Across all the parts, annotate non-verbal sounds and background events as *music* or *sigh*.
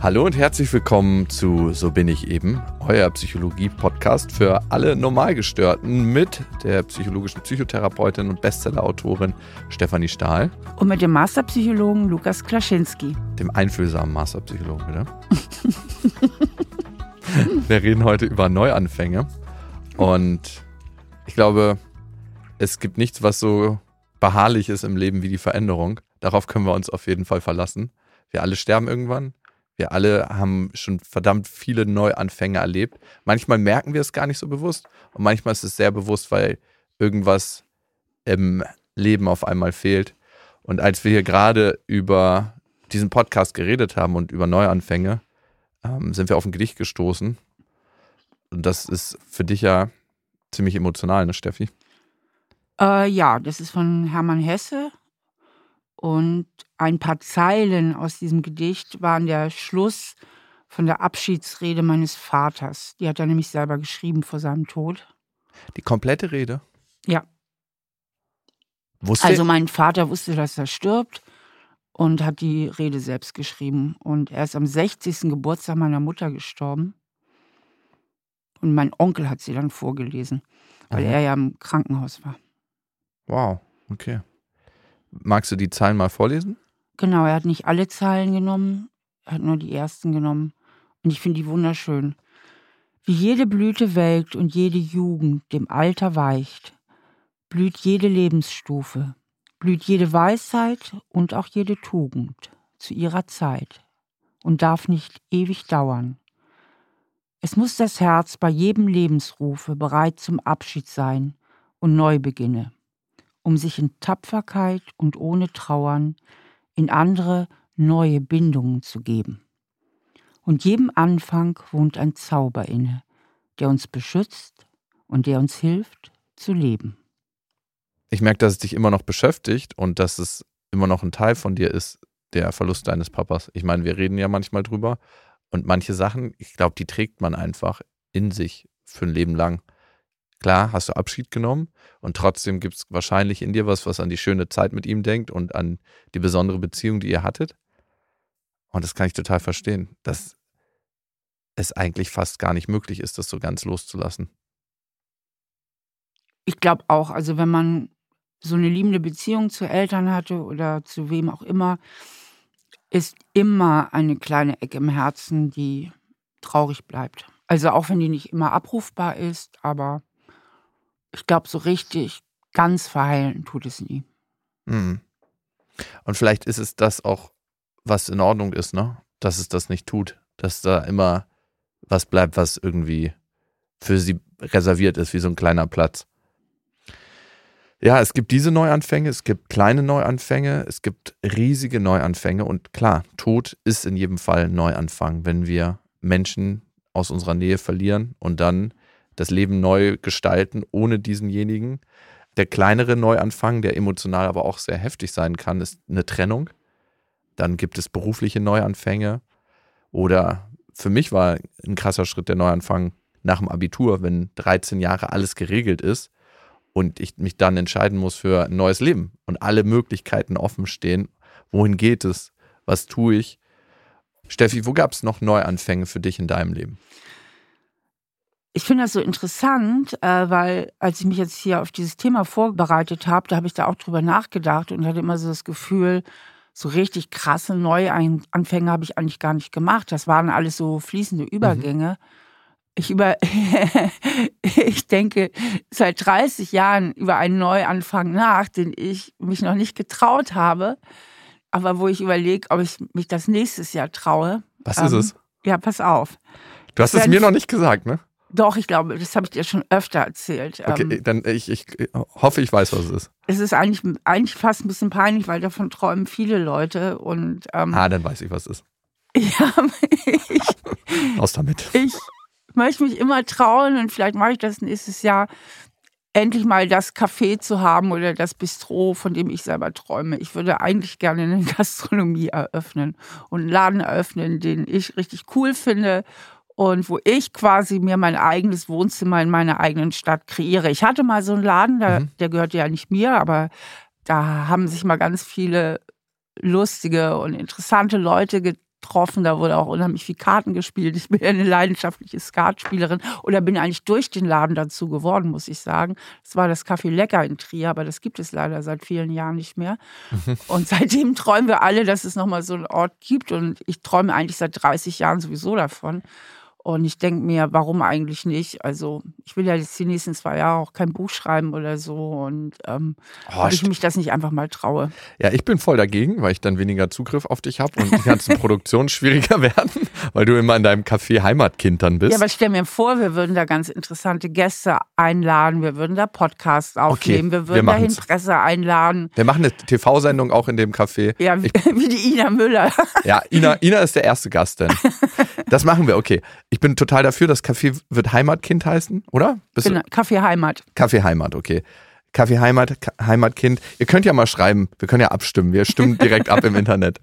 Hallo und herzlich willkommen zu So bin ich eben, euer Psychologie-Podcast für alle Normalgestörten mit der psychologischen Psychotherapeutin und Bestsellerautorin Stefanie Stahl. Und mit dem Masterpsychologen Lukas Klaschinski. Dem einfühlsamen Masterpsychologen, bitte. *laughs* Wir reden heute über Neuanfänge. Und ich glaube, es gibt nichts, was so beharrlich ist im Leben wie die Veränderung. Darauf können wir uns auf jeden Fall verlassen. Wir alle sterben irgendwann wir alle haben schon verdammt viele Neuanfänge erlebt. Manchmal merken wir es gar nicht so bewusst und manchmal ist es sehr bewusst, weil irgendwas im Leben auf einmal fehlt. Und als wir hier gerade über diesen Podcast geredet haben und über Neuanfänge, ähm, sind wir auf ein Gedicht gestoßen. Und das ist für dich ja ziemlich emotional, ne, Steffi? Äh, ja, das ist von Hermann Hesse. Und ein paar Zeilen aus diesem Gedicht waren der Schluss von der Abschiedsrede meines Vaters. Die hat er nämlich selber geschrieben vor seinem Tod. Die komplette Rede? Ja. Wusste also mein Vater wusste, dass er stirbt und hat die Rede selbst geschrieben. Und er ist am 60. Geburtstag meiner Mutter gestorben. Und mein Onkel hat sie dann vorgelesen, weil Aha. er ja im Krankenhaus war. Wow, okay. Magst du die Zahlen mal vorlesen? Genau, er hat nicht alle Zahlen genommen, er hat nur die ersten genommen. Und ich finde die wunderschön. Wie jede Blüte welkt und jede Jugend dem Alter weicht, blüht jede Lebensstufe, blüht jede Weisheit und auch jede Tugend zu ihrer Zeit und darf nicht ewig dauern. Es muss das Herz bei jedem Lebensrufe bereit zum Abschied sein und Neubeginne um sich in Tapferkeit und ohne Trauern in andere neue Bindungen zu geben. Und jedem Anfang wohnt ein Zauber inne, der uns beschützt und der uns hilft zu leben. Ich merke, dass es dich immer noch beschäftigt und dass es immer noch ein Teil von dir ist, der Verlust deines Papas. Ich meine, wir reden ja manchmal drüber und manche Sachen, ich glaube, die trägt man einfach in sich für ein Leben lang. Klar, hast du Abschied genommen und trotzdem gibt es wahrscheinlich in dir was, was an die schöne Zeit mit ihm denkt und an die besondere Beziehung, die ihr hattet. Und das kann ich total verstehen, dass es eigentlich fast gar nicht möglich ist, das so ganz loszulassen. Ich glaube auch, also wenn man so eine liebende Beziehung zu Eltern hatte oder zu wem auch immer, ist immer eine kleine Ecke im Herzen, die traurig bleibt. Also auch wenn die nicht immer abrufbar ist, aber ich glaube, so richtig ganz verheilen tut es nie. Mhm. Und vielleicht ist es das auch, was in Ordnung ist, ne? Dass es das nicht tut. Dass da immer was bleibt, was irgendwie für sie reserviert ist, wie so ein kleiner Platz. Ja, es gibt diese Neuanfänge, es gibt kleine Neuanfänge, es gibt riesige Neuanfänge und klar, Tod ist in jedem Fall ein Neuanfang, wenn wir Menschen aus unserer Nähe verlieren und dann das Leben neu gestalten ohne diesenjenigen. Der kleinere Neuanfang, der emotional aber auch sehr heftig sein kann, ist eine Trennung. Dann gibt es berufliche Neuanfänge. Oder für mich war ein krasser Schritt der Neuanfang nach dem Abitur, wenn 13 Jahre alles geregelt ist und ich mich dann entscheiden muss für ein neues Leben und alle Möglichkeiten offen stehen. Wohin geht es? Was tue ich? Steffi, wo gab es noch Neuanfänge für dich in deinem Leben? Ich finde das so interessant, äh, weil als ich mich jetzt hier auf dieses Thema vorbereitet habe, da habe ich da auch drüber nachgedacht und hatte immer so das Gefühl, so richtig krasse Neuanfänge habe ich eigentlich gar nicht gemacht. Das waren alles so fließende mhm. Übergänge. Mhm. Ich, über *laughs* ich denke seit 30 Jahren über einen Neuanfang nach, den ich mich noch nicht getraut habe, aber wo ich überlege, ob ich mich das nächstes Jahr traue. Was ähm, ist es? Ja, pass auf. Du hast es mir noch nicht gesagt, ne? Doch, ich glaube, das habe ich dir schon öfter erzählt. Okay, ähm, dann ich, ich hoffe, ich weiß, was es ist. Es ist eigentlich, eigentlich fast ein bisschen peinlich, weil davon träumen viele Leute. Und, ähm, ah, dann weiß ich, was es ist. *laughs* Ja, ich, Aus damit. Ich möchte mich immer trauen und vielleicht mache ich das nächstes Jahr, endlich mal das Café zu haben oder das Bistro, von dem ich selber träume. Ich würde eigentlich gerne eine *laughs* Gastronomie eröffnen und einen Laden eröffnen, den ich richtig cool finde und wo ich quasi mir mein eigenes Wohnzimmer in meiner eigenen Stadt kreiere. Ich hatte mal so einen Laden, der, mhm. der gehörte ja nicht mir, aber da haben sich mal ganz viele lustige und interessante Leute getroffen, da wurde auch unheimlich viel Karten gespielt. Ich bin ja *laughs* eine leidenschaftliche Skatspielerin oder bin eigentlich durch den Laden dazu geworden, muss ich sagen. Das war das Café Lecker in Trier, aber das gibt es leider seit vielen Jahren nicht mehr. Und seitdem träumen wir alle, dass es nochmal so einen Ort gibt und ich träume eigentlich seit 30 Jahren sowieso davon. Und ich denke mir, warum eigentlich nicht? Also, ich will ja jetzt die nächsten zwei Jahre auch kein Buch schreiben oder so. Und ähm, Oh, ob ich mich das nicht einfach mal traue. Ja, ich bin voll dagegen, weil ich dann weniger Zugriff auf dich habe und die ganzen *laughs* Produktionen schwieriger werden, weil du immer in deinem Café Heimatkind dann bist. Ja, aber stell mir vor, wir würden da ganz interessante Gäste einladen, wir würden da Podcasts aufnehmen, wir wir würden dahin machen's. Presse einladen. Wir machen eine TV-Sendung auch in dem Café. Ja, wie, *laughs* wie die Ina Müller. Ja, Ina, Ina ist der erste Gast denn. *laughs* Das machen wir, okay. Ich bin total dafür, das Café wird Heimatkind heißen, oder? Bist Genau, Kaffee Heimat. Café Heimat, okay. Café Heimat, Heimatkind. Ihr könnt ja mal schreiben, wir können ja abstimmen. Wir stimmen *laughs* direkt ab im Internet.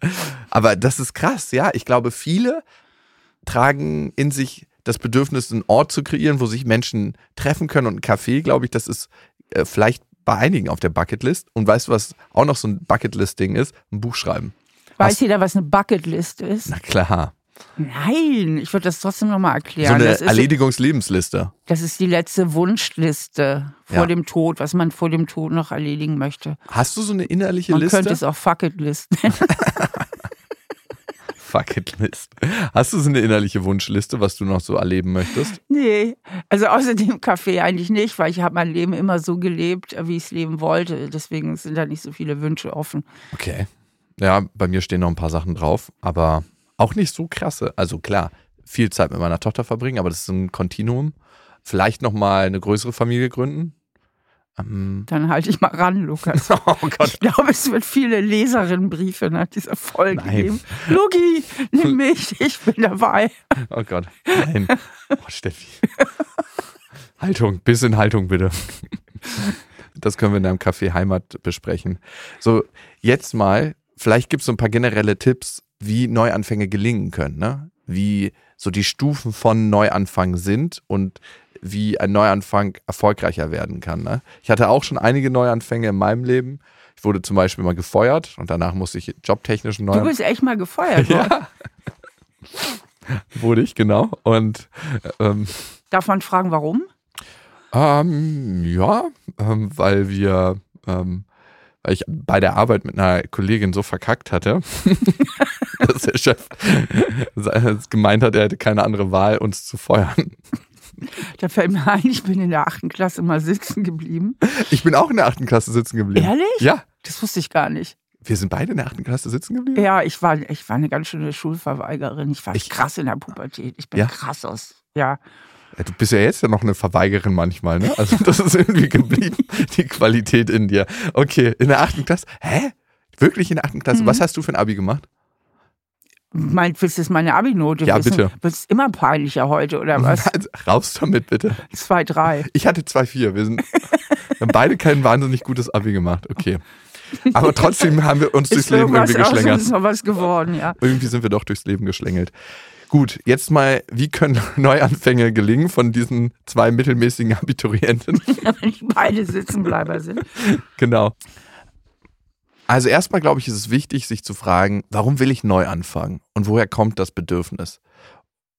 Aber das ist krass, ja. Ich glaube, viele tragen in sich das Bedürfnis, einen Ort zu kreieren, wo sich Menschen treffen können. Und ein Café, glaube ich, das ist äh, vielleicht bei einigen auf der Bucketlist. Und weißt du, was auch noch so ein Bucketlist-Ding ist? Ein Buch schreiben. Weiß Hast- jeder, was eine Bucketlist ist? Na klar. Nein, ich würde das trotzdem nochmal So erklären. eine das, ist, Erledigungslebensliste. das ist die letzte Wunschliste vor Ja. dem Tod, was man vor dem Tod noch erledigen möchte. Hast du so eine innerliche Man Liste? könnte es auch Fucketlist nennen. *laughs* Bucketlist. Hast du so eine innerliche Wunschliste, was du noch so erleben möchtest? Nee, also außer dem Kaffee eigentlich nicht, weil ich habe mein Leben immer so gelebt, wie ich es leben wollte. Deswegen sind da nicht so viele Wünsche offen. Okay. Ja, bei mir stehen noch ein paar Sachen drauf, aber auch nicht so krasse. Also klar, viel Zeit mit meiner Tochter verbringen, aber das ist ein Kontinuum. Vielleicht noch mal eine größere Familie gründen. Ähm, Dann halte ich mal ran, Lukas. *laughs* oh Gott. Ich glaube, es wird viele Leserinnenbriefe nach dieser Folge Nein. geben. Luki, nimm *laughs* mich, ich bin dabei. Oh Gott. Nein. Oh, Steffi. Haltung, bisschen Haltung bitte. Das können wir in deinem Café Heimat besprechen. So, jetzt mal, vielleicht gibt es so ein paar generelle Tipps, wie Neuanfänge gelingen können, ne? Wie so die Stufen von Neuanfang sind und wie ein Neuanfang erfolgreicher werden kann. Ne? Ich hatte auch schon einige Neuanfänge in meinem Leben. Ich wurde zum Beispiel mal gefeuert und danach musste ich jobtechnisch einen Du bist echt mal gefeuert worden. *laughs* ja. Wurde ich, genau. Und ähm, Darf man fragen, warum? ähm, ja, ähm, weil wir, ähm, weil ich bei der Arbeit mit einer Kollegin so verkackt hatte, *laughs* *laughs* dass der Chef gemeint hat, er hätte keine andere Wahl, uns zu feuern. Da fällt mir ein, ich bin in der achten Klasse mal sitzen geblieben. Ich bin auch in der achten Klasse sitzen geblieben. Ehrlich? Ja. Das wusste ich gar nicht. Wir sind beide in der achten Klasse sitzen geblieben? Ja, ich war, ich war eine ganz schöne Schulverweigerin. Ich war Ich- krass in der Pubertät. Ich bin Ja? krass aus. Ja. Du bist ja jetzt ja noch eine Verweigerin manchmal, ne? Also das ist irgendwie geblieben, die Qualität in dir. Okay, in der achten Klasse. Hä? Wirklich in der achten Klasse? Mhm. Was hast du für ein Abi gemacht? Mein, willst du jetzt meine Abi-Note Ja, wissen? bitte. Wird es immer peinlicher heute, oder was? *laughs* Also, raus damit, bitte. Zwei, drei. Ich hatte 2,4. Wir, sind, wir haben beide kein wahnsinnig gutes Abi gemacht. Okay. Aber trotzdem haben wir uns durchs Ist Leben irgendwie uns geschlängert. noch was geworden, ja. Irgendwie sind wir doch durchs Leben geschlängelt. Gut, jetzt mal, wie können *laughs* Neuanfänge gelingen von diesen zwei mittelmäßigen Abiturienten? *laughs* Wenn die beide Sitzenbleiber sind. Genau. Also erstmal glaube ich, ist es wichtig, sich zu fragen, warum will ich neu anfangen und woher kommt das Bedürfnis?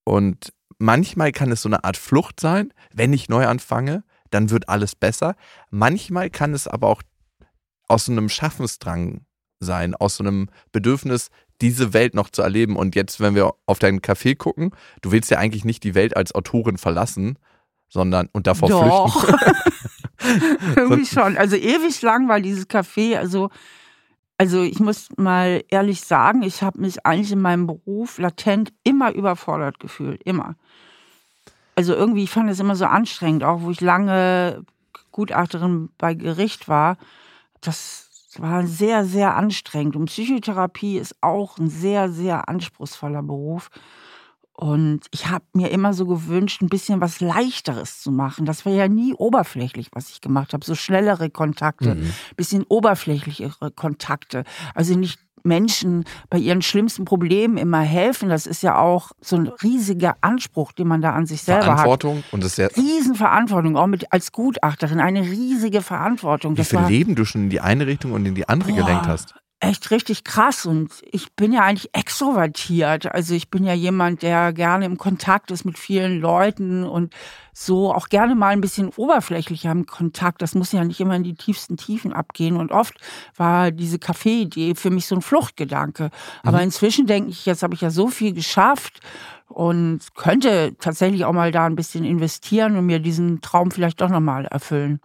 Und manchmal kann es so eine Art Flucht sein, wenn ich neu anfange, dann wird alles besser. Manchmal kann es aber auch aus so einem Schaffensdrang sein, aus so einem Bedürfnis, diese Welt noch zu erleben. Und jetzt, wenn wir auf deinen Café gucken, du willst ja eigentlich nicht die Welt als Autorin verlassen, sondern und davor flüchten. Doch. *laughs* *laughs* Irgendwie schon. Also ewig lang war dieses Café, also, also ich muss mal ehrlich sagen, ich habe mich eigentlich in meinem Beruf latent immer überfordert gefühlt. Immer. Also irgendwie, ich fand es immer so anstrengend, auch wo ich lange Gutachterin bei Gericht war. Das war sehr, sehr anstrengend. Und Psychotherapie ist auch ein sehr, sehr anspruchsvoller Beruf. Und ich habe mir immer so gewünscht, ein bisschen was Leichteres zu machen. Das war ja nie oberflächlich, was ich gemacht habe. So schnellere Kontakte, Mhm. bisschen oberflächlichere Kontakte. Also nicht Menschen bei ihren schlimmsten Problemen immer helfen. Das ist ja auch so ein riesiger Anspruch, den man da an sich selber hat. Verantwortung und das ist ja Riesenverantwortung, auch mit als Gutachterin, eine riesige Verantwortung. Wie Das viel war Leben du schon in die eine Richtung und in die andere Boah. gelenkt hast. Echt richtig krass und ich bin ja eigentlich extrovertiert. Also ich bin ja jemand, der gerne im Kontakt ist mit vielen Leuten und so auch gerne mal ein bisschen oberflächlicher im Kontakt. Das muss ja nicht immer in die tiefsten Tiefen abgehen und oft war diese Kaffeeidee für mich so ein Fluchtgedanke. Aber mhm. inzwischen denke ich, jetzt habe ich ja so viel geschafft und könnte tatsächlich auch mal da ein bisschen investieren und mir diesen Traum vielleicht doch nochmal erfüllen.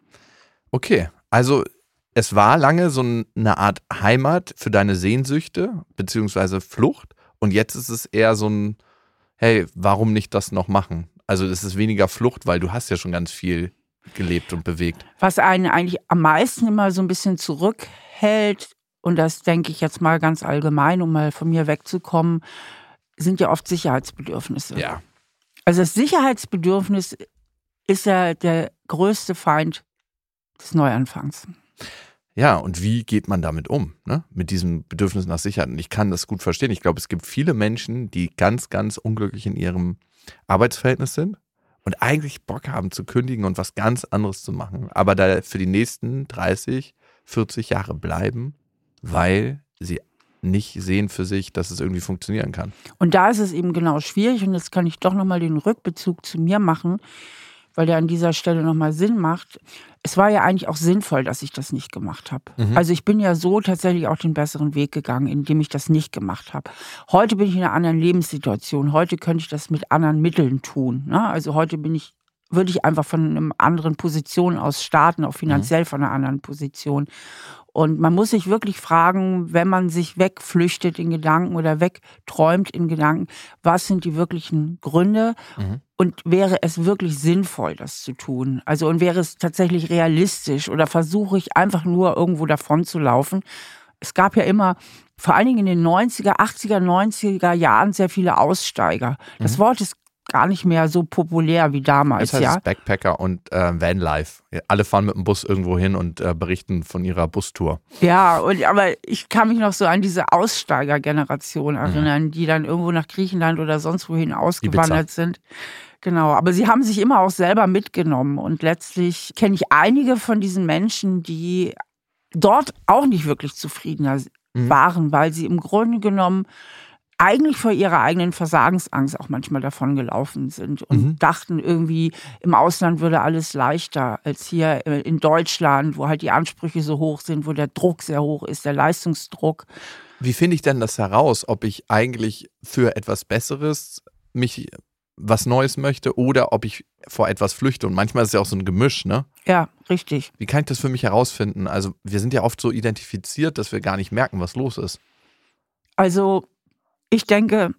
Okay, also es war lange so eine Art Heimat für deine Sehnsüchte beziehungsweise Flucht und jetzt ist es eher so ein, hey, warum nicht das noch machen? Also es ist weniger Flucht, weil du hast ja schon ganz viel gelebt und bewegt. Was einen eigentlich am meisten immer so ein bisschen zurückhält, und das denke ich jetzt mal ganz allgemein, um mal von mir wegzukommen, sind ja oft Sicherheitsbedürfnisse. Ja. Also das Sicherheitsbedürfnis ist ja der größte Feind des Neuanfangs. Ja, und wie geht man damit um, ne? mit diesem Bedürfnis nach Sicherheit? Und ich kann das gut verstehen. Ich glaube, es gibt viele Menschen, die ganz, ganz unglücklich in ihrem Arbeitsverhältnis sind und eigentlich Bock haben zu kündigen und was ganz anderes zu machen, aber da für die nächsten 30, 40 Jahre bleiben, weil sie nicht sehen für sich, dass es irgendwie funktionieren kann. Und da ist es eben genau schwierig und jetzt kann ich doch nochmal den Rückbezug zu mir machen weil der an dieser Stelle nochmal Sinn macht. Es war ja eigentlich auch sinnvoll, dass ich das nicht gemacht habe. Mhm. Also ich bin ja so tatsächlich auch den besseren Weg gegangen, indem ich das nicht gemacht habe. Heute bin ich in einer anderen Lebenssituation. Heute könnte ich das mit anderen Mitteln tun. Ne? Also heute bin ich würde ich einfach von einer anderen Position aus starten, auch finanziell mhm. von einer anderen Position. Und man muss sich wirklich fragen, wenn man sich wegflüchtet in Gedanken oder wegträumt in Gedanken, was sind die wirklichen Gründe? Mhm. Und wäre es wirklich sinnvoll, das zu tun? Also, und wäre es tatsächlich realistisch oder versuche ich einfach nur irgendwo davon zu laufen? Es gab ja immer, vor allen Dingen in den 90er, 80er, 90er Jahren sehr viele Aussteiger. Das mhm. Wort ist gar nicht mehr so populär wie damals. Das heißt ja? Backpacker und äh, Vanlife. Alle fahren mit dem Bus irgendwo hin und äh, berichten von ihrer Bustour. Ja, und, aber ich kann mich noch so an diese Aussteigergeneration erinnern, mhm. die dann irgendwo nach Griechenland oder sonst wohin ausgewandert Ibiza. sind. Genau, aber sie haben sich immer auch selber mitgenommen und letztlich kenne ich einige von diesen Menschen, die dort auch nicht wirklich zufriedener mhm. waren, weil sie im Grunde genommen eigentlich vor ihrer eigenen Versagensangst auch manchmal davon gelaufen sind und mhm. dachten irgendwie, im Ausland würde alles leichter als hier äh, in Deutschland, wo halt die Ansprüche so hoch sind, wo der Druck sehr hoch ist, der Leistungsdruck. Wie finde ich denn das heraus, ob ich eigentlich für etwas Besseres mich was Neues möchte oder ob ich vor etwas flüchte. Und manchmal ist es ja auch so ein Gemisch, ne? Ja, richtig. Wie kann ich das für mich herausfinden? Also, wir sind ja oft so identifiziert, dass wir gar nicht merken, was los ist. Also, ich denke,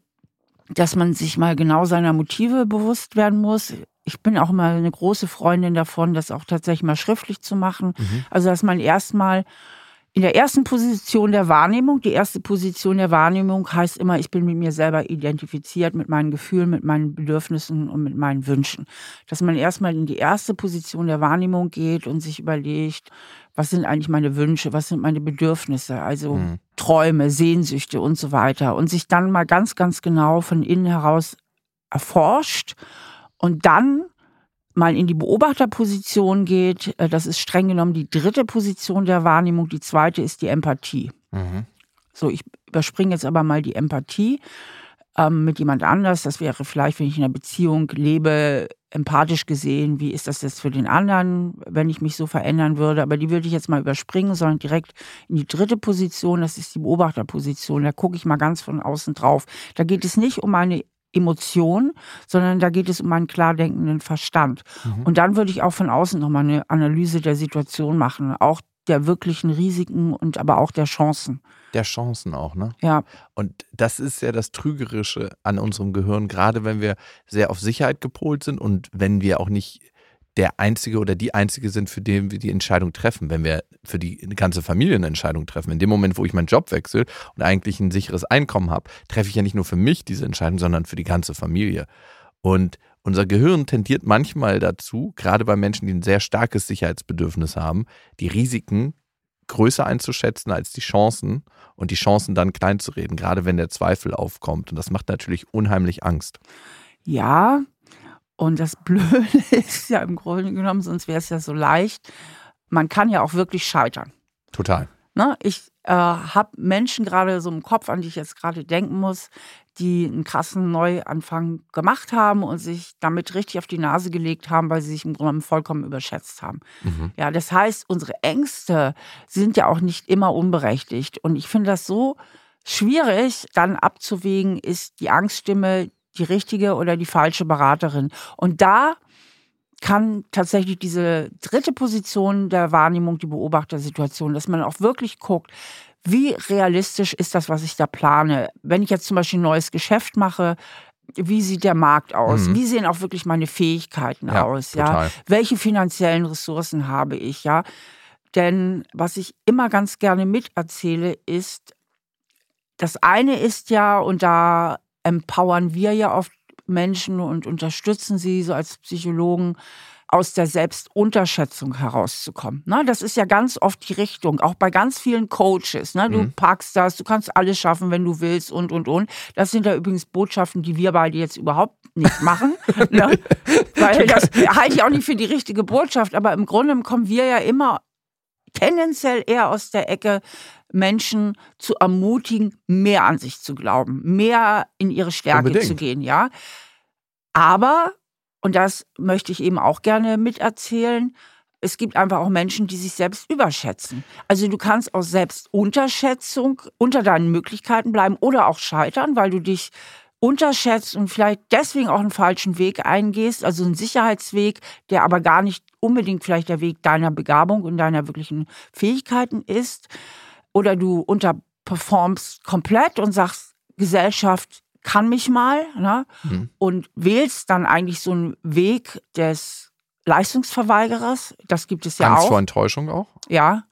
dass man sich mal genau seiner Motive bewusst werden muss. Ich bin auch immer eine große Freundin davon, das auch tatsächlich mal schriftlich zu machen. Mhm. Also, dass man erstmal in der ersten Position der Wahrnehmung, die erste Position der Wahrnehmung heißt immer, ich bin mit mir selber identifiziert, mit meinen Gefühlen, mit meinen Bedürfnissen und mit meinen Wünschen. Dass man erstmal in die erste Position der Wahrnehmung geht und sich überlegt, was sind eigentlich meine Wünsche, was sind meine Bedürfnisse, also mhm. Träume, Sehnsüchte und so weiter. Und sich dann mal ganz, ganz genau von innen heraus erforscht und dann mal in die Beobachterposition geht, äh, das ist streng genommen die dritte Position der Wahrnehmung. Die zweite ist die Empathie. Mhm. So, ich überspringe jetzt aber mal die Empathie ähm, mit jemand anders. Das wäre vielleicht, wenn ich in einer Beziehung lebe, empathisch gesehen, wie ist das jetzt für den anderen, wenn ich mich so verändern würde. Aber die würde ich jetzt mal überspringen, sondern direkt in die dritte Position, das ist die Beobachterposition. Da gucke ich mal ganz von außen drauf. Da geht es nicht um eine Emotion, sondern da geht es um einen klar denkenden Verstand. Mhm. Und dann würde ich auch von außen nochmal eine Analyse der Situation machen, auch der wirklichen Risiken und aber auch der Chancen. Der Chancen auch, ne? Ja. Und das ist ja das Trügerische an unserem Gehirn, gerade wenn wir sehr auf Sicherheit gepolt sind und wenn wir auch nicht der Einzige oder die Einzige sind, für den wir die Entscheidung treffen, wenn wir für die ganze Familie eine Entscheidung treffen. In dem Moment, wo ich meinen Job wechsle und eigentlich ein sicheres Einkommen habe, treffe ich ja nicht nur für mich diese Entscheidung, sondern für die ganze Familie. Und unser Gehirn tendiert manchmal dazu, gerade bei Menschen, die ein sehr starkes Sicherheitsbedürfnis haben, die Risiken größer einzuschätzen als die Chancen und die Chancen dann klein zu reden, gerade wenn der Zweifel aufkommt. Und das macht natürlich unheimlich Angst. Ja, und das Blöde *laughs* ist ja im Grunde genommen, sonst wäre es ja so leicht, man kann ja auch wirklich scheitern. Total. Ne? Ich äh, habe Menschen gerade so im Kopf, an die ich jetzt gerade denken muss, die einen krassen Neuanfang gemacht haben und sich damit richtig auf die Nase gelegt haben, weil sie sich im Grunde vollkommen überschätzt haben. Mhm. Ja, das heißt, unsere Ängste sind ja auch nicht immer unberechtigt. Und ich finde das so schwierig, dann abzuwägen, ist die Angststimme die richtige oder die falsche Beraterin. Und da kann tatsächlich diese dritte Position der Wahrnehmung, die Beobachtersituation, dass man auch wirklich guckt, wie realistisch ist das, was ich da plane? Wenn ich jetzt zum Beispiel ein neues Geschäft mache, wie sieht der Markt aus? Mhm. Wie sehen auch wirklich meine Fähigkeiten ja, aus? Total. Ja, welche finanziellen Ressourcen habe ich? Ja, denn was ich immer ganz gerne miterzähle, ist, das eine ist ja, und da empowern wir ja oft Menschen und unterstützen sie so als Psychologen, aus der Selbstunterschätzung herauszukommen. Ne? Das ist ja ganz oft die Richtung, auch bei ganz vielen Coaches. Ne? Du mhm. packst das, du kannst alles schaffen, wenn du willst und, und, und. Das sind ja übrigens Botschaften, die wir beide jetzt überhaupt nicht machen. *laughs* ne? Weil das halte ich auch nicht für die richtige Botschaft. Aber im Grunde kommen wir ja immer tendenziell eher aus der Ecke, Menschen zu ermutigen, mehr an sich zu glauben, mehr in ihre Stärke Unbedingt. zu gehen, ja. Aber, und das möchte ich eben auch gerne miterzählen, es gibt einfach auch Menschen, die sich selbst überschätzen. Also du kannst aus Selbstunterschätzung unter deinen Möglichkeiten bleiben oder auch scheitern, weil du dich unterschätzt und vielleicht deswegen auch einen falschen Weg eingehst, also einen Sicherheitsweg, der aber gar nicht unbedingt vielleicht der Weg deiner Begabung und deiner wirklichen Fähigkeiten ist. Oder du unterperformst komplett und sagst, Gesellschaft kann mich mal ne? Mhm. und wählst dann eigentlich so einen Weg des Leistungsverweigerers. Das gibt es ja Angst auch. Angst vor Enttäuschung auch? Ja.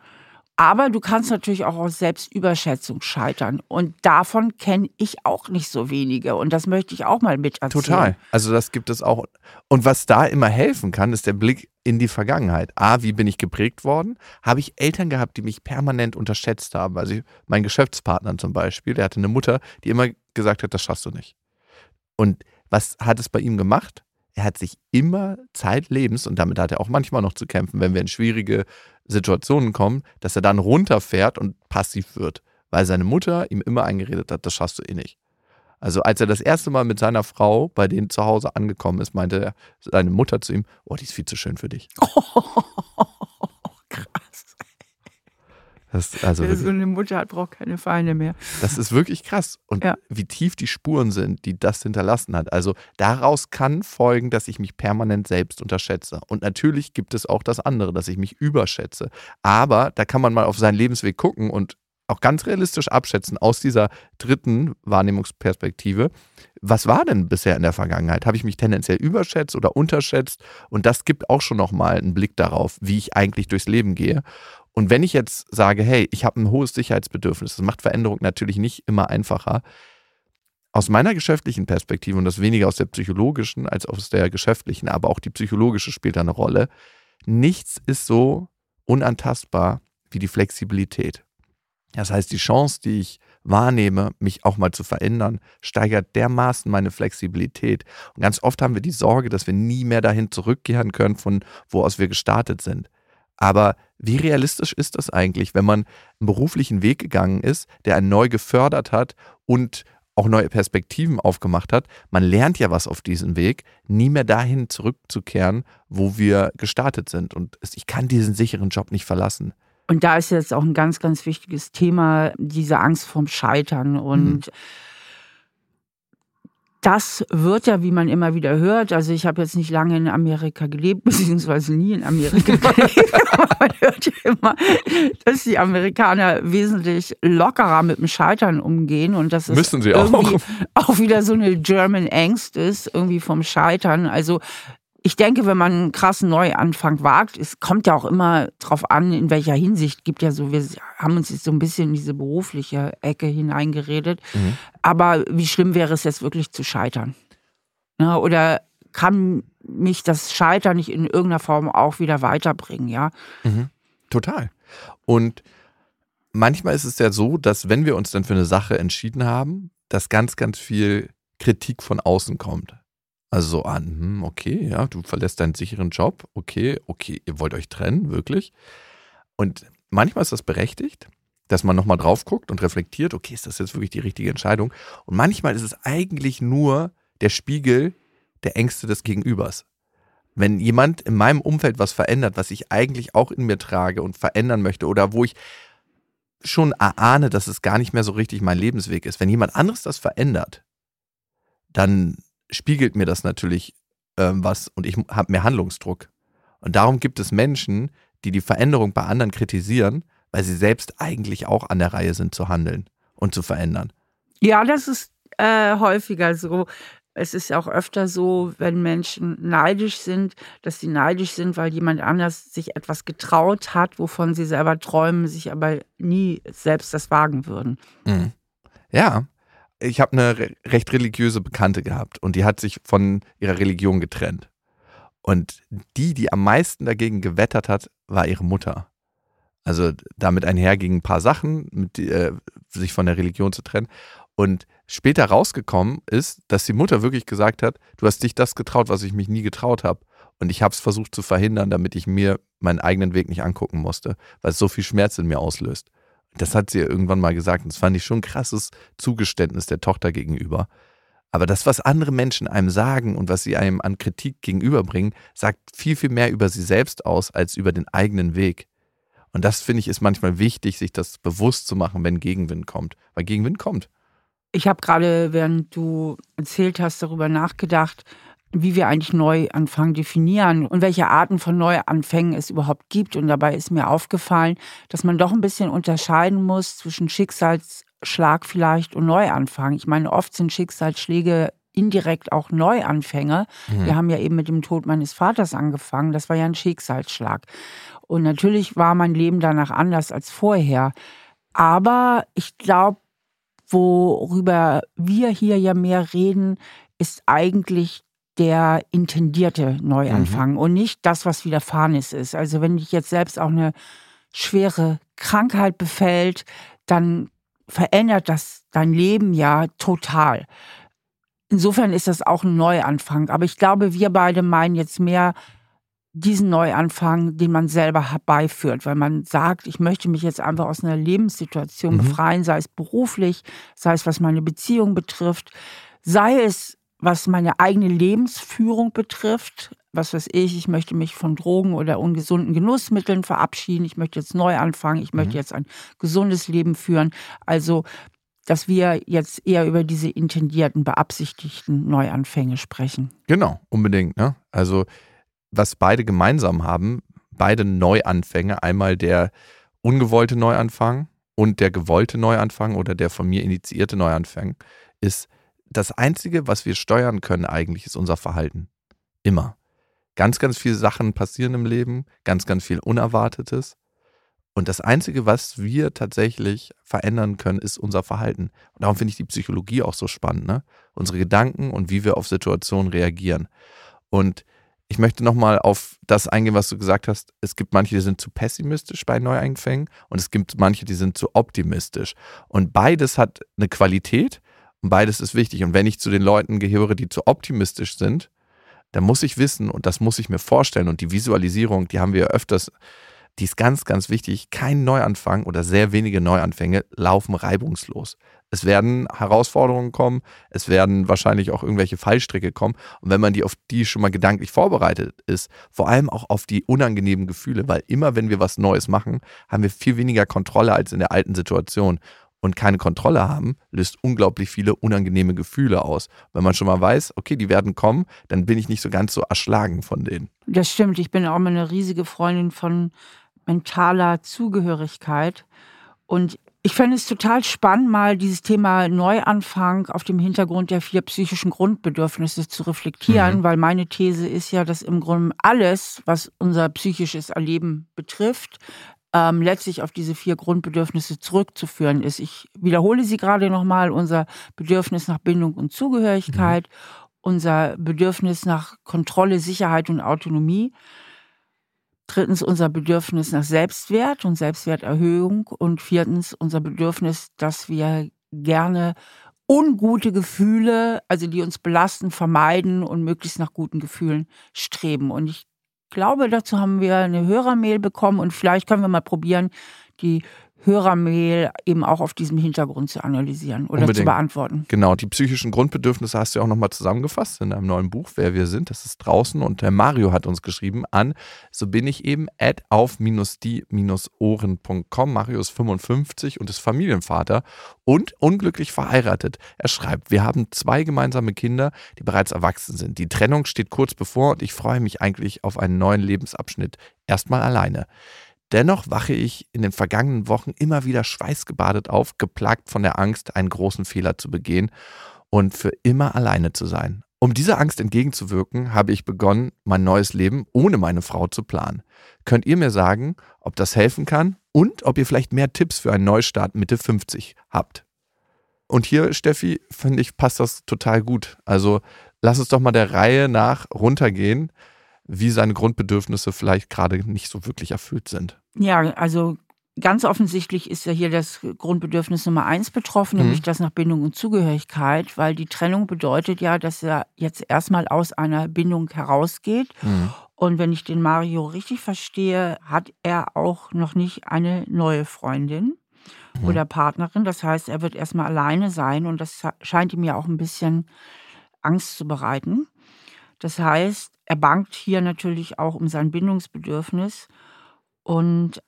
Aber du kannst natürlich auch aus Selbstüberschätzung scheitern. Und davon kenne ich auch nicht so wenige. Und das möchte ich auch mal mit erzählen. Total. Also das gibt es auch. Und was da immer helfen kann, ist der Blick in die Vergangenheit. A, wie bin ich geprägt worden? Habe ich Eltern gehabt, die mich permanent unterschätzt haben? Also mein Geschäftspartner zum Beispiel, der hatte eine Mutter, die immer gesagt hat, das schaffst du nicht. Und was hat es bei ihm gemacht? Er hat sich immer zeitlebens, und damit hat er auch manchmal noch zu kämpfen, wenn wir in schwierige Situationen kommen, dass er dann runterfährt und passiv wird, weil seine Mutter ihm immer eingeredet hat, das schaffst du eh nicht. Also als er das erste Mal mit seiner Frau bei denen zu Hause angekommen ist, meinte seine Mutter zu ihm, oh, die ist viel zu schön für dich. Oh, *laughs* krass. Das, also so eine Mutter hat, braucht keine Feinde mehr. Das ist wirklich krass. Und ja. wie tief die Spuren sind, die das hinterlassen hat. Also daraus kann folgen, dass ich mich permanent selbst unterschätze. Und natürlich gibt es auch das andere, dass ich mich überschätze. Aber da kann man mal auf seinen Lebensweg gucken und auch ganz realistisch abschätzen aus dieser dritten Wahrnehmungsperspektive. Was war denn bisher in der Vergangenheit? Habe ich mich tendenziell überschätzt oder unterschätzt? Und das gibt auch schon nochmal einen Blick darauf, wie ich eigentlich durchs Leben gehe. Und wenn ich jetzt sage, hey, ich habe ein hohes Sicherheitsbedürfnis, das macht Veränderung natürlich nicht immer einfacher. Aus meiner geschäftlichen Perspektive und das weniger aus der psychologischen als aus der geschäftlichen, aber auch die psychologische spielt eine Rolle. Nichts ist so unantastbar wie die Flexibilität. Das heißt, die Chance, die ich wahrnehme, mich auch mal zu verändern, steigert dermaßen meine Flexibilität. Und ganz oft haben wir die Sorge, dass wir nie mehr dahin zurückkehren können, von wo aus wir gestartet sind. Aber wie realistisch ist das eigentlich, wenn man einen beruflichen Weg gegangen ist, der einen neu gefördert hat und auch neue Perspektiven aufgemacht hat? Man lernt ja was auf diesem Weg, nie mehr dahin zurückzukehren, wo wir gestartet sind. Und ich kann diesen sicheren Job nicht verlassen. Und da ist jetzt auch ein ganz, ganz wichtiges Thema, diese Angst vorm Scheitern und mhm das wird ja, wie man immer wieder hört, also ich habe jetzt nicht lange in Amerika gelebt, *laughs* beziehungsweise nie in Amerika *laughs* gelebt, aber man hört ja immer, dass die Amerikaner wesentlich lockerer mit dem Scheitern umgehen und dass es Müssen sie auch. auch wieder so eine German Angst ist, irgendwie vom Scheitern. Also ich denke, wenn man einen krassen Neuanfang wagt, es kommt ja auch immer drauf an, in welcher Hinsicht. Gibt ja so, wir haben uns jetzt so ein bisschen in diese berufliche Ecke hineingeredet. Mhm. Aber wie schlimm wäre es jetzt wirklich zu scheitern? Ja, oder kann mich das Scheitern nicht in irgendeiner Form auch wieder weiterbringen, ja? Mhm. Total. Und manchmal ist es ja so, dass wenn wir uns dann für eine Sache entschieden haben, dass ganz, ganz viel Kritik von außen kommt. Also so an, hm, okay, ja, du verlässt deinen sicheren Job, okay, okay, ihr wollt euch trennen, wirklich. Und manchmal ist das berechtigt. dass man nochmal drauf guckt und reflektiert, okay, ist das jetzt wirklich die richtige Entscheidung? Und manchmal ist es eigentlich nur der Spiegel der Ängste des Gegenübers. Wenn jemand in meinem Umfeld was verändert, was ich eigentlich auch in mir trage und verändern möchte oder wo ich schon erahne, dass es gar nicht mehr so richtig mein Lebensweg ist, wenn jemand anderes das verändert, dann spiegelt mir das natürlich ähm, was und ich habe mehr Handlungsdruck. Und darum gibt es Menschen, die die Veränderung bei anderen kritisieren, weil sie selbst eigentlich auch an der Reihe sind zu handeln und zu verändern. Ja, das ist äh, häufiger so. Es ist auch öfter so, wenn Menschen neidisch sind, dass sie neidisch sind, weil jemand anders sich etwas getraut hat, wovon sie selber träumen, sich aber nie selbst das wagen würden. Mhm. Ja, ich habe eine recht religiöse Bekannte gehabt und die hat sich von ihrer Religion getrennt. Und die, die am meisten dagegen gewettert hat, war ihre Mutter. Also damit einhergingen ein paar Sachen, mit, äh, sich von der Religion zu trennen. Und später rausgekommen ist, dass die Mutter wirklich gesagt hat, du hast dich das getraut, was ich mich nie getraut habe. Und ich habe es versucht zu verhindern, damit ich mir meinen eigenen Weg nicht angucken musste, weil es so viel Schmerz in mir auslöst. Das hat sie irgendwann mal gesagt. Und das fand ich schon ein krasses Zugeständnis der Tochter gegenüber. Aber das, was andere Menschen einem sagen und was sie einem an Kritik gegenüberbringen, sagt viel, viel mehr über sie selbst aus als über den eigenen Weg. Und das finde ich ist manchmal wichtig, sich das bewusst zu machen, wenn Gegenwind kommt. Weil Gegenwind kommt. Ich habe gerade, während du erzählt hast, darüber nachgedacht, wie wir eigentlich Neuanfang definieren und welche Arten von Neuanfängen es überhaupt gibt. Und dabei ist mir aufgefallen, dass man doch ein bisschen unterscheiden muss zwischen Schicksalsschlag vielleicht und Neuanfang. Ich meine, oft sind Schicksalsschläge indirekt auch Neuanfänge. Mhm. Wir haben ja eben mit dem Tod meines Vaters angefangen. Das war ja ein Schicksalsschlag. Und natürlich war mein Leben danach anders als vorher. Aber ich glaube, worüber wir hier ja mehr reden, ist eigentlich der intendierte Neuanfang mhm. und nicht das, was widerfahren ist. Also wenn dich jetzt selbst auch eine schwere Krankheit befällt, dann verändert das dein Leben ja total. Insofern ist das auch ein Neuanfang. Aber ich glaube, wir beide meinen jetzt mehr diesen Neuanfang, den man selber herbeiführt, weil man sagt, ich möchte mich jetzt einfach aus einer Lebenssituation mhm. befreien, sei es beruflich, sei es was meine Beziehung betrifft, sei es was meine eigene Lebensführung betrifft, was weiß ich, ich möchte mich von Drogen oder ungesunden Genussmitteln verabschieden, ich möchte jetzt neu anfangen, ich möchte mhm. jetzt ein gesundes Leben führen. Also, dass wir jetzt eher über diese intendierten, beabsichtigten Neuanfänge sprechen. Genau, unbedingt. Ne? Also, was beide gemeinsam haben, beide Neuanfänge, einmal der ungewollte Neuanfang und der gewollte Neuanfang oder der von mir initiierte Neuanfang, ist, das Einzige, was wir steuern können eigentlich, ist unser Verhalten. Immer. Ganz, ganz viele Sachen passieren im Leben, ganz, ganz viel Unerwartetes. Und das Einzige, was wir tatsächlich verändern können, ist unser Verhalten. Und darum finde ich die Psychologie auch so spannend, ne? Unsere Gedanken und wie wir auf Situationen reagieren. Und ich möchte nochmal auf das eingehen, was du gesagt hast. Es gibt manche, die sind zu pessimistisch bei Neueinfängen und es gibt manche, die sind zu optimistisch. Und beides hat eine Qualität und beides ist wichtig. Und wenn ich zu den Leuten gehöre, die zu optimistisch sind, dann muss ich wissen und das muss ich mir vorstellen. Und die Visualisierung, die haben wir öfters, die ist ganz, ganz wichtig. Kein Neuanfang oder sehr wenige Neuanfänge laufen reibungslos. Es werden Herausforderungen kommen, es werden wahrscheinlich auch irgendwelche Fallstricke kommen. Und wenn man die auf die schon mal gedanklich vorbereitet ist, vor allem auch auf die unangenehmen Gefühle, weil immer wenn wir was Neues machen, haben wir viel weniger Kontrolle als in der alten Situation und keine Kontrolle haben, löst unglaublich viele unangenehme Gefühle aus. Wenn man schon mal weiß, okay, die werden kommen, dann bin ich nicht so ganz so erschlagen von denen. Das stimmt. Ich bin auch mal eine riesige Freundin von mentaler Zugehörigkeit. Und ich fände es total spannend, mal dieses Thema Neuanfang auf dem Hintergrund der vier psychischen Grundbedürfnisse zu reflektieren, mhm. weil meine These ist ja, dass im Grunde alles, was unser psychisches Erleben betrifft, ähm, letztlich auf diese vier Grundbedürfnisse zurückzuführen ist. Ich wiederhole sie gerade nochmal. Unser Bedürfnis nach Bindung und Zugehörigkeit, mhm. unser Bedürfnis nach Kontrolle, Sicherheit und Autonomie. Drittens unser Bedürfnis nach Selbstwert und Selbstwerterhöhung. Und viertens unser Bedürfnis, dass wir gerne ungute Gefühle, also die uns belasten, vermeiden und möglichst nach guten Gefühlen streben. Und ich glaube, dazu haben wir eine Hörermail bekommen und vielleicht können wir mal probieren, die Hörermail eben auch auf diesem Hintergrund zu analysieren oder Unbedingt. zu beantworten. Genau, die psychischen Grundbedürfnisse hast du ja auch nochmal zusammengefasst in deinem neuen Buch, Wer wir sind. Das ist draußen und der Mario hat uns geschrieben an, so bin ich eben, at auf-die-ohren.com. Mario ist 55 und ist Familienvater und unglücklich verheiratet. Er schreibt, wir haben zwei gemeinsame Kinder, die bereits erwachsen sind. Die Trennung steht kurz bevor und ich freue mich eigentlich auf einen neuen Lebensabschnitt. Erstmal alleine. Dennoch wache ich in den vergangenen Wochen immer wieder schweißgebadet auf, geplagt von der Angst, einen großen Fehler zu begehen und für immer alleine zu sein. Um dieser Angst entgegenzuwirken, habe ich begonnen, mein neues Leben ohne meine Frau zu planen. Könnt ihr mir sagen, ob das helfen kann und ob ihr vielleicht mehr Tipps für einen Neustart Mitte 50 habt? Und hier, Steffi, finde ich, passt das total gut. Also lass uns doch mal der Reihe nach runtergehen wie seine Grundbedürfnisse vielleicht gerade nicht so wirklich erfüllt sind. Ja, also ganz offensichtlich ist ja hier das Grundbedürfnis Nummer eins betroffen, mhm. nämlich das nach Bindung und Zugehörigkeit, weil die Trennung bedeutet ja, dass er jetzt erstmal aus einer Bindung herausgeht. Mhm. Und wenn ich den Mario richtig verstehe, hat er auch noch nicht eine neue Freundin mhm. oder Partnerin. Das heißt, er wird erstmal alleine sein und das scheint ihm ja auch ein bisschen Angst zu bereiten. Das heißt, er bangt hier natürlich auch um sein Bindungsbedürfnis und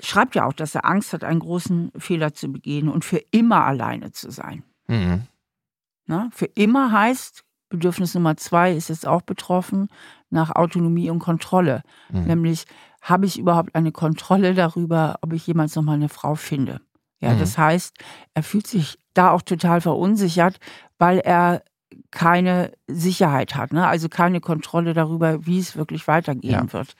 schreibt ja auch, dass er Angst hat, einen großen Fehler zu begehen und für immer alleine zu sein. Mhm. Na, für immer heißt, Bedürfnis Nummer zwei ist jetzt auch betroffen, nach Autonomie und Kontrolle. Mhm. Nämlich, habe ich überhaupt eine Kontrolle darüber, ob ich jemals nochmal eine Frau finde? Ja, mhm. das heißt, er fühlt sich da auch total verunsichert, weil er keine Sicherheit hat, ne? also keine Kontrolle darüber, wie es wirklich weitergehen ja. wird.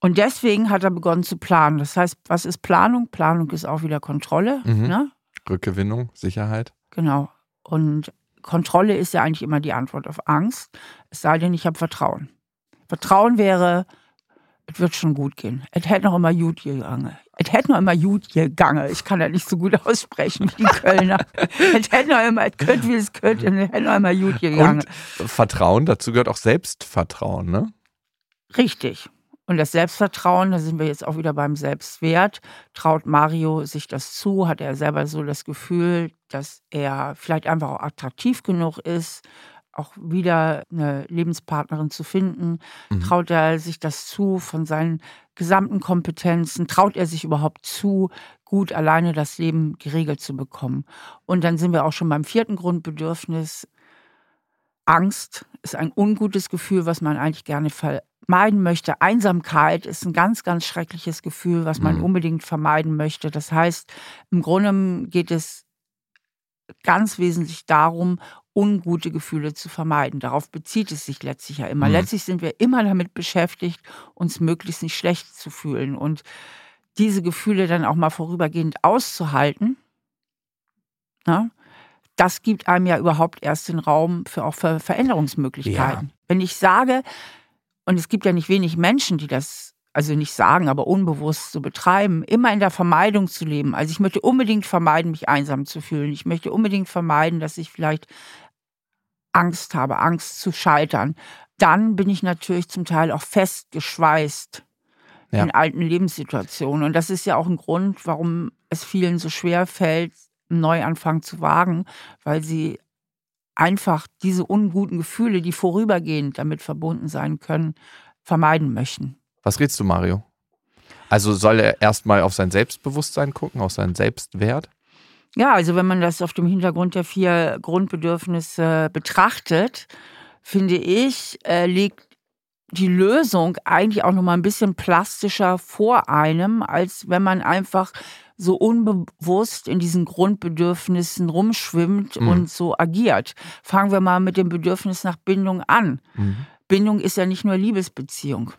Und deswegen hat er begonnen zu planen. Das heißt, was ist Planung? Planung ist auch wieder Kontrolle. Mhm. Ne? Rückgewinnung, Sicherheit. Genau. Und Kontrolle ist ja eigentlich immer die Antwort auf Angst. Es sei denn, ich habe Vertrauen. Vertrauen wäre, es wird schon gut gehen. Es hätte noch immer gut gegangen. Es hätte noch immer gut gegangen. Ich kann das nicht so gut *laughs* aussprechen wie die Kölner. es hätte noch immer, es könnte wie es könnte, es hätte noch immer gut gegangen. Und Vertrauen, dazu gehört auch Selbstvertrauen, ne? Richtig. Und das Selbstvertrauen, da sind wir jetzt auch wieder beim Selbstwert. Traut Mario sich das zu? Hat er selber so das Gefühl, dass er vielleicht einfach auch attraktiv genug ist? auch wieder eine Lebenspartnerin zu finden? Mhm. Traut er sich das zu von seinen gesamten Kompetenzen? Traut er sich überhaupt zu, gut alleine das Leben geregelt zu bekommen? Und dann sind wir auch schon beim vierten Grundbedürfnis. Angst ist ein ungutes Gefühl, was man eigentlich gerne vermeiden möchte. Einsamkeit ist ein ganz, ganz schreckliches Gefühl, was man mhm. unbedingt vermeiden möchte. Das heißt, im Grunde geht es ganz wesentlich darum, ungute Gefühle zu vermeiden. Darauf bezieht es sich letztlich ja immer. Mhm. Letztlich sind wir immer damit beschäftigt, uns möglichst nicht schlecht zu fühlen und diese Gefühle dann auch mal vorübergehend auszuhalten. Na, das gibt einem ja überhaupt erst den Raum für auch für Veränderungsmöglichkeiten. Ja. Wenn ich sage, und es gibt ja nicht wenig Menschen, die das also nicht sagen, aber unbewusst zu betreiben, immer in der Vermeidung zu leben. Also ich möchte unbedingt vermeiden, mich einsam zu fühlen. Ich möchte unbedingt vermeiden, dass ich vielleicht Angst habe, Angst zu scheitern. Dann bin ich natürlich zum Teil auch festgeschweißt ja. in alten Lebenssituationen. Und das ist ja auch ein Grund, warum es vielen so schwer fällt, einen Neuanfang zu wagen, weil sie einfach diese unguten Gefühle, die vorübergehend damit verbunden sein können, vermeiden möchten. Was redest du, Mario? Also soll er erstmal auf sein Selbstbewusstsein gucken, auf seinen Selbstwert? Ja, also wenn man das auf dem Hintergrund der vier Grundbedürfnisse betrachtet, finde ich, äh, liegt die Lösung eigentlich auch noch mal ein bisschen plastischer vor einem, als wenn man einfach so unbewusst in diesen Grundbedürfnissen rumschwimmt mhm. und so agiert. Fangen wir mal mit dem Bedürfnis nach Bindung an. Mhm. Bindung ist ja nicht nur Liebesbeziehung.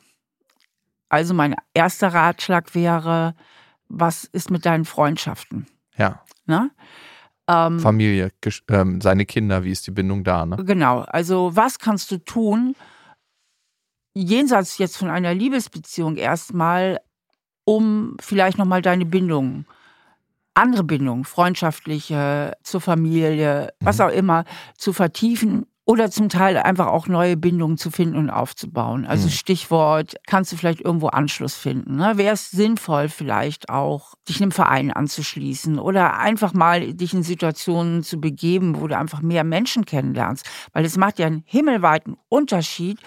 Also mein erster Ratschlag wäre, was ist mit deinen Freundschaften? Ja. Ne? Ähm, Familie, ähm, seine Kinder, wie ist die Bindung da? Ne? Genau. Also was kannst du tun, jenseits jetzt von einer Liebesbeziehung erstmal, um vielleicht nochmal deine Bindung, andere Bindungen, freundschaftliche, zur Familie, was mhm. auch immer, zu vertiefen oder zum Teil einfach auch neue Bindungen zu finden und aufzubauen. Also mhm. Stichwort, kannst du vielleicht irgendwo Anschluss finden? Ne? Wäre es sinnvoll vielleicht auch, dich einem Verein anzuschließen oder einfach mal dich in Situationen zu begeben, wo du einfach mehr Menschen kennenlernst? Weil es macht ja einen himmelweiten Unterschied,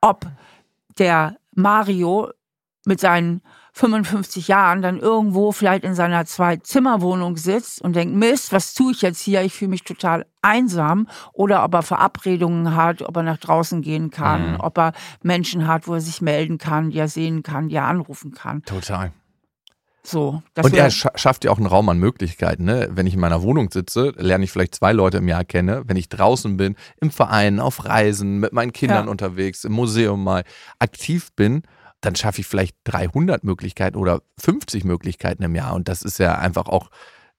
ob der Mario mit seinen 55 Jahren dann irgendwo vielleicht in seiner Zwei-Zimmer-Wohnung sitzt und denkt, Mist, was tue ich jetzt hier? Ich fühle mich total einsam. Oder ob er Verabredungen hat, ob er nach draußen gehen kann, mhm. ob er Menschen hat, wo er sich melden kann, die er sehen kann, die er anrufen kann. Total. So, und er sch schafft ja auch einen Raum an Möglichkeiten. Ne? Wenn ich in meiner Wohnung sitze, lerne ich vielleicht zwei Leute im Jahr kennen. Wenn ich draußen bin, im Verein, auf Reisen, mit meinen Kindern ja. unterwegs, im Museum mal aktiv bin, dann schaffe ich vielleicht 300 Möglichkeiten oder 50 Möglichkeiten im Jahr. Und das ist ja einfach auch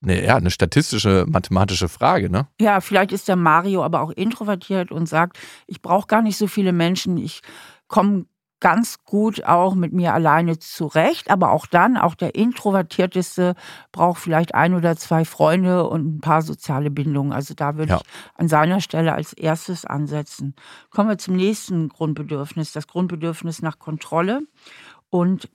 eine, ja, eine statistische, mathematische Frage, ne? Ja, vielleicht ist der Mario aber auch introvertiert und sagt, ich brauche gar nicht so viele Menschen, ich komme ganz gut auch mit mir alleine zurecht, aber auch dann, auch der Introvertierteste braucht vielleicht ein oder zwei Freunde und ein paar soziale Bindungen. Also da würde ja. ich an seiner Stelle als erstes ansetzen. Kommen wir zum nächsten Grundbedürfnis, das Grundbedürfnis nach Kontrolle und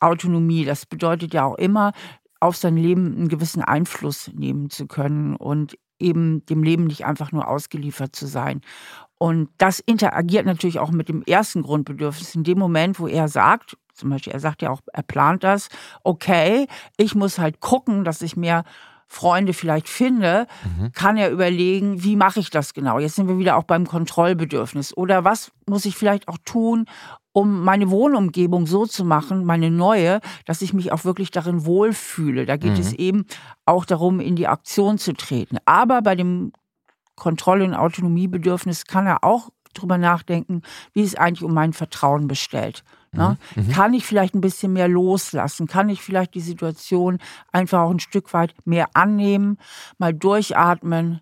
Autonomie. Das bedeutet ja auch immer, auf sein Leben einen gewissen Einfluss nehmen zu können und eben dem Leben nicht einfach nur ausgeliefert zu sein. Und das interagiert natürlich auch mit dem ersten Grundbedürfnis. In dem Moment, wo er sagt, zum Beispiel, er sagt ja auch, er plant das, okay, ich muss halt gucken, dass ich mehr Freunde vielleicht finde, mhm. kann er überlegen, wie mache ich das genau? Jetzt sind wir wieder auch beim Kontrollbedürfnis. Oder was muss ich vielleicht auch tun, um meine Wohnumgebung so zu machen, meine neue, dass ich mich auch wirklich darin wohlfühle. Da geht mhm. es eben auch darum, in die Aktion zu treten. Aber bei dem Kontrolle- und Autonomiebedürfnis kann er auch drüber nachdenken, wie es eigentlich um mein Vertrauen bestellt. Ne? Mhm. mhm. Kann ich vielleicht ein bisschen mehr loslassen? Kann ich vielleicht die Situation einfach auch ein Stück weit mehr annehmen, mal durchatmen,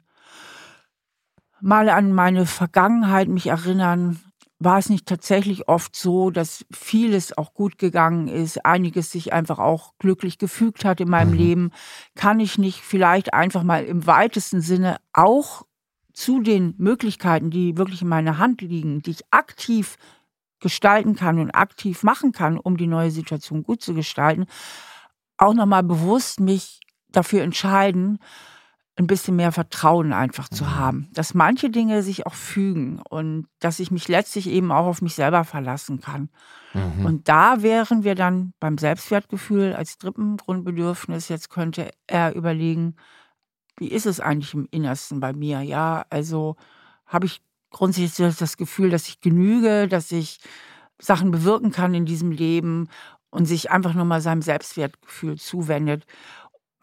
mal an meine Vergangenheit mich erinnern? War es nicht tatsächlich oft so, dass vieles auch gut gegangen ist, einiges sich einfach auch glücklich gefügt hat in meinem mhm. Leben? Kann ich nicht vielleicht einfach mal im weitesten Sinne auch zu den Möglichkeiten, die wirklich in meiner Hand liegen, die ich aktiv gestalten kann und aktiv machen kann, um die neue Situation gut zu gestalten, auch nochmal bewusst mich dafür entscheiden, ein bisschen mehr Vertrauen einfach zu mhm. haben, dass manche Dinge sich auch fügen und dass ich mich letztlich eben auch auf mich selber verlassen kann. Mhm. Und da wären wir dann beim Selbstwertgefühl als dritten Grundbedürfnis. Jetzt könnte er überlegen, wie ist es eigentlich im Innersten bei mir? Ja, also habe ich grundsätzlich das Gefühl, dass ich genüge, dass ich Sachen bewirken kann in diesem Leben und sich einfach nur mal seinem Selbstwertgefühl zuwendet.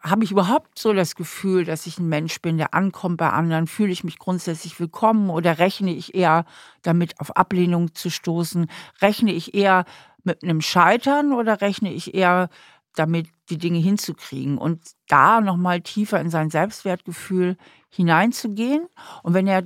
Habe ich überhaupt so das Gefühl, dass ich ein Mensch bin, der ankommt bei anderen? Fühle ich mich grundsätzlich willkommen oder rechne ich eher damit, auf Ablehnung zu stoßen? Rechne ich eher mit einem Scheitern oder rechne ich eher damit die Dinge hinzukriegen und da nochmal tiefer in sein Selbstwertgefühl hineinzugehen. Und wenn er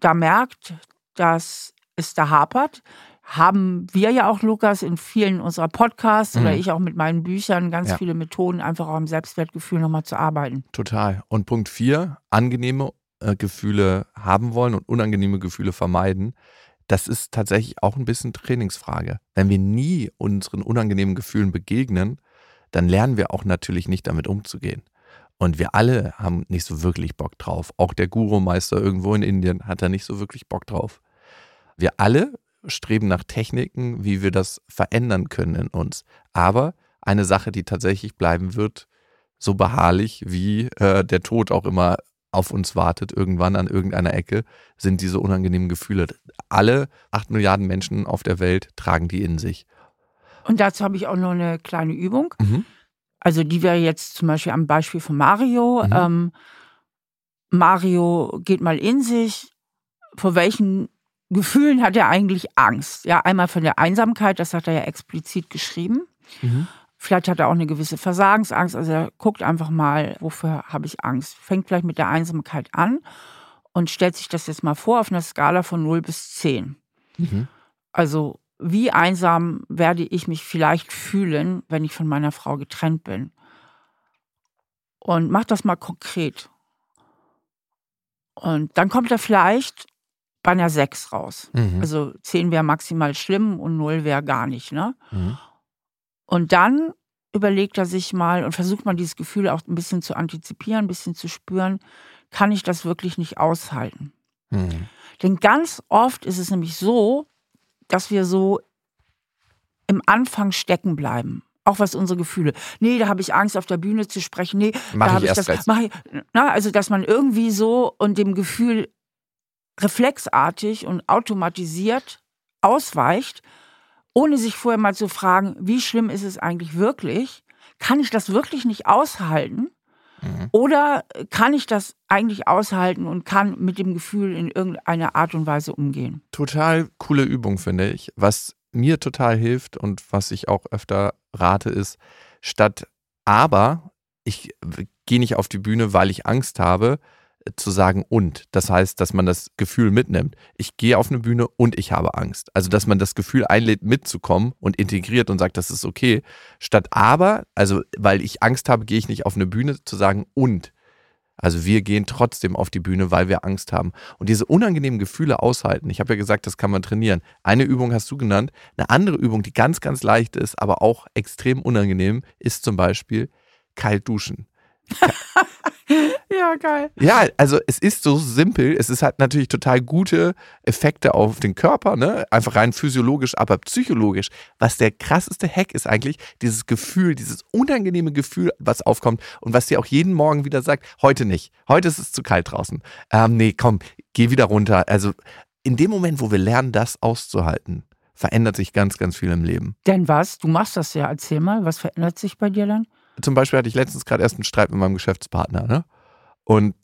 da merkt, dass es da hapert, haben wir ja auch, Lukas, in vielen unserer Podcasts mhm. oder ich auch mit meinen Büchern ganz ja. viele Methoden, einfach auch am Selbstwertgefühl nochmal zu arbeiten. Total. Und Punkt vier, angenehme äh, Gefühle haben wollen und unangenehme Gefühle vermeiden das ist tatsächlich auch ein bisschen Trainingsfrage. Wenn wir nie unseren unangenehmen Gefühlen begegnen, dann lernen wir auch natürlich nicht damit umzugehen. Und wir alle haben nicht so wirklich Bock drauf. Auch der Guru-Meister irgendwo in Indien hat da nicht so wirklich Bock drauf. Wir alle streben nach Techniken, wie wir das verändern können in uns. Aber eine Sache, die tatsächlich bleiben wird, so beharrlich wie äh, der Tod auch immer auf uns wartet, irgendwann an irgendeiner Ecke, sind diese unangenehmen Gefühle. Alle acht Milliarden Menschen auf der Welt tragen die in sich. Und dazu habe ich auch noch eine kleine Übung. Mhm. Also die wäre jetzt zum Beispiel am Beispiel von Mario. Mhm. Ähm, Mario geht mal in sich. Vor welchen Gefühlen hat er eigentlich Angst? Ja, einmal von der Einsamkeit, das hat er ja explizit geschrieben. Mhm. Vielleicht hat er auch eine gewisse Versagensangst. Also er guckt einfach mal, wofür habe ich Angst. Fängt vielleicht mit der Einsamkeit an und stellt sich das jetzt mal vor auf einer Skala von 0 bis 10. Mhm. Also wie einsam werde ich mich vielleicht fühlen, wenn ich von meiner Frau getrennt bin. Und mach das mal konkret. Und dann kommt er vielleicht bei einer 6 raus. Mhm. Also 10 wäre maximal schlimm und 0 wäre gar nicht. Ne? Mhm. Und dann überlegt er sich mal und versucht mal dieses Gefühl auch ein bisschen zu antizipieren, ein bisschen zu spüren, kann ich das wirklich nicht aushalten? Mhm. Denn ganz oft ist es nämlich so, dass wir so im Anfang stecken bleiben. Auch was unsere Gefühle. Nee, da habe ich Angst, auf der Bühne zu sprechen. Nee, Mach da ich habe ich erst das. Mach ich, na, also, dass man irgendwie so und dem Gefühl reflexartig und automatisiert ausweicht, ohne sich vorher mal zu fragen, wie schlimm ist es eigentlich wirklich? Kann ich das wirklich nicht aushalten? Mhm. Oder kann ich das eigentlich aushalten und kann mit dem Gefühl in irgendeiner Art und Weise umgehen? Total coole Übung, finde ich. Was mir total hilft und was ich auch öfter rate, ist, statt aber, ich gehe nicht auf die Bühne, weil ich Angst habe, zu sagen und. Das heißt, dass man das Gefühl mitnimmt. Ich gehe auf eine Bühne und ich habe Angst. Also, dass man das Gefühl einlädt, mitzukommen und integriert und sagt, das ist okay. Statt aber, also, weil ich Angst habe, gehe ich nicht auf eine Bühne, zu sagen und. Also wir gehen trotzdem auf die Bühne, weil wir Angst haben. Und diese unangenehmen Gefühle aushalten, ich habe ja gesagt, das kann man trainieren. Eine Übung hast du genannt. Eine andere Übung, die ganz, ganz leicht ist, aber auch extrem unangenehm, ist zum Beispiel kalt duschen. *laughs* Ja, geil. Ja, also es ist so simpel. Es ist halt natürlich total gute Effekte auf den Körper, ne? Einfach rein physiologisch, aber psychologisch. Was der krasseste Hack ist eigentlich, dieses Gefühl, dieses unangenehme Gefühl, was aufkommt und was dir auch jeden Morgen wieder sagt, heute nicht. Heute ist es zu kalt draußen. Ähm, nee, komm, geh wieder runter. Also in dem Moment, wo wir lernen, das auszuhalten, verändert sich ganz, ganz viel im Leben. Denn was? Du machst das ja. Erzähl mal, was verändert sich bei dir dann? zum Beispiel hatte ich letztens gerade erst einen Streit mit meinem Geschäftspartner, ne? Und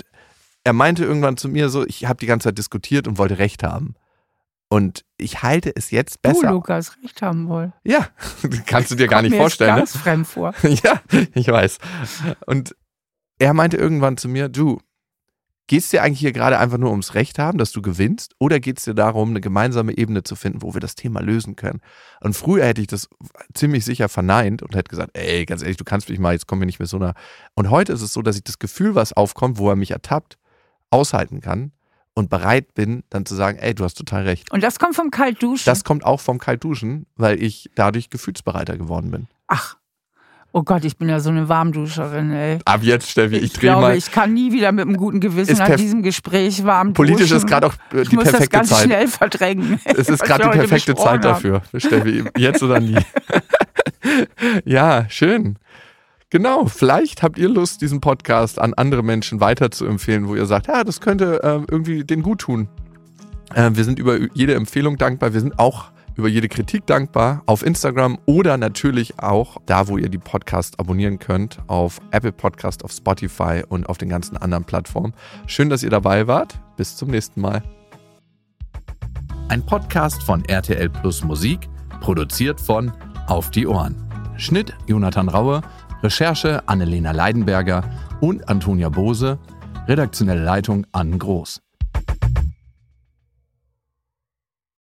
er meinte irgendwann zu mir so, ich habe die ganze Zeit diskutiert und wollte Recht haben. Und ich halte es jetzt besser. Du, Lukas, recht haben wollen. Ja, *laughs* kannst du dir gar nicht mir jetzt vorstellen. Ne? ganz fremd vor. *laughs* ja, ich weiß. Und er meinte irgendwann zu mir, du, geht es dir eigentlich hier gerade einfach nur ums Recht haben, dass du gewinnst? Oder geht es dir darum, eine gemeinsame Ebene zu finden, wo wir das Thema lösen können? Und früher hätte ich das ziemlich sicher verneint und hätte gesagt, ey, ganz ehrlich, du kannst mich mal, jetzt kommen wir nicht mit so einer. Und heute ist es so, dass ich das Gefühl, was aufkommt, wo er mich ertappt, aushalten kann und bereit bin, dann zu sagen, ey, du hast total recht. Und das kommt vom Kaltduschen. Das kommt auch vom Kaltduschen, weil ich dadurch gefühlsbereiter geworden bin. Ach. Oh Gott, ich bin ja so eine Warmduscherin, ey. Ab jetzt, Steffi, ich, Ich, drehe mal. ich kann nie wieder mit einem guten Gewissen perf- diesem Gespräch warm Politisch duschen. ist gerade auch äh, ich die muss das perfekte ganz Zeit. schnell verdrängen. Es ist *laughs* gerade die perfekte Zeit dafür, Steffi. Jetzt oder nie. *laughs* ja, schön. Genau, vielleicht habt ihr Lust, diesen Podcast an andere Menschen weiter zu empfehlen, wo ihr sagt, ja, das könnte ähm, irgendwie den gut tun. Äh, wir sind über jede Empfehlung dankbar. Wir sind auch über jede Kritik dankbar auf Instagram oder natürlich auch da, wo ihr die Podcast abonnieren könnt, auf Apple Podcast, auf Spotify und auf den ganzen anderen Plattformen. Schön, dass ihr dabei wart. Bis zum nächsten Mal. Ein Podcast von RTL Plus Musik, produziert von Auf die Ohren. Schnitt Jonathan Raue, Recherche Annelena Leidenberger und Antonia Bose, redaktionelle Leitung Ann Groß.